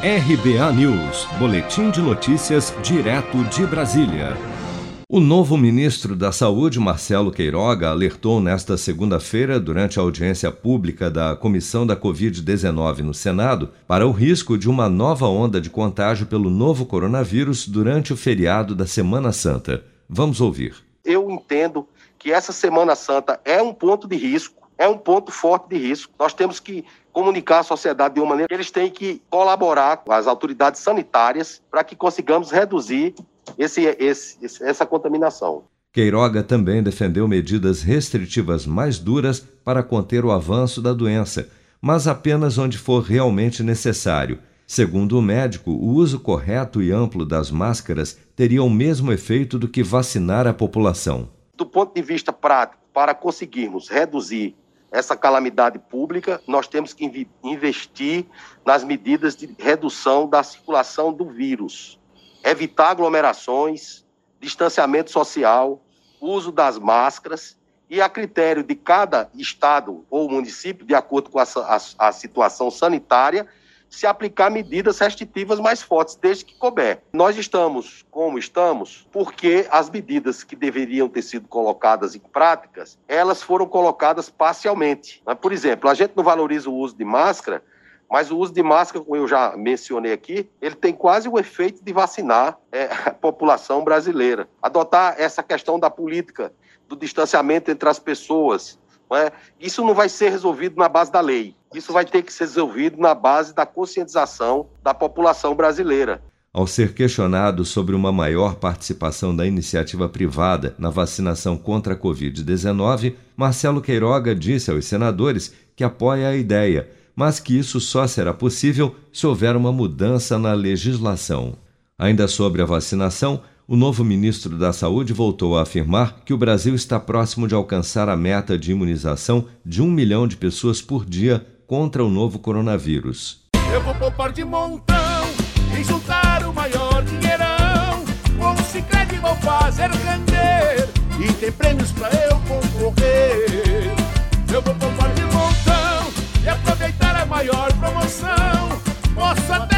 RBA News, Boletim de Notícias, direto de Brasília. O novo ministro da Saúde, Marcelo Queiroga, alertou nesta segunda-feira, durante a audiência pública da Comissão da Covid-19 no Senado, para o risco de uma nova onda de contágio pelo novo coronavírus durante o feriado da Semana Santa. Vamos ouvir. Eu entendo que essa Semana Santa é um ponto de risco é um ponto forte de risco. Nós temos que comunicar à sociedade de uma maneira que eles têm que colaborar com as autoridades sanitárias para que consigamos reduzir esse, esse, essa contaminação. Queiroga também defendeu medidas restritivas mais duras para conter o avanço da doença, mas apenas onde for realmente necessário. Segundo o médico, o uso correto e amplo das máscaras teria o mesmo efeito do que vacinar a população. Do ponto de vista prático, para conseguirmos reduzir essa calamidade pública, nós temos que investir nas medidas de redução da circulação do vírus, evitar aglomerações, distanciamento social, uso das máscaras e a critério de cada estado ou município, de acordo com a, a, a situação sanitária, se aplicar medidas restritivas mais fortes, desde que couber. Nós estamos como estamos porque as medidas que deveriam ter sido colocadas em práticas, elas foram colocadas parcialmente. Por exemplo, a gente não valoriza o uso de máscara, mas o uso de máscara, como eu já mencionei aqui, ele tem quase o efeito de vacinar é, a população brasileira. Adotar essa questão da política, do distanciamento entre as pessoas, é? isso não vai ser resolvido na base da lei. Isso vai ter que ser resolvido na base da conscientização da população brasileira. Ao ser questionado sobre uma maior participação da iniciativa privada na vacinação contra a Covid-19, Marcelo Queiroga disse aos senadores que apoia a ideia, mas que isso só será possível se houver uma mudança na legislação. Ainda sobre a vacinação, o novo ministro da Saúde voltou a afirmar que o Brasil está próximo de alcançar a meta de imunização de um milhão de pessoas por dia contra o novo coronavírus. Eu vou poupar de montão e o maior dinheirão. Com o Cicred vou fazer render e tem prêmios pra eu concorrer. Eu vou poupar de montão e aproveitar a maior promoção. Posso até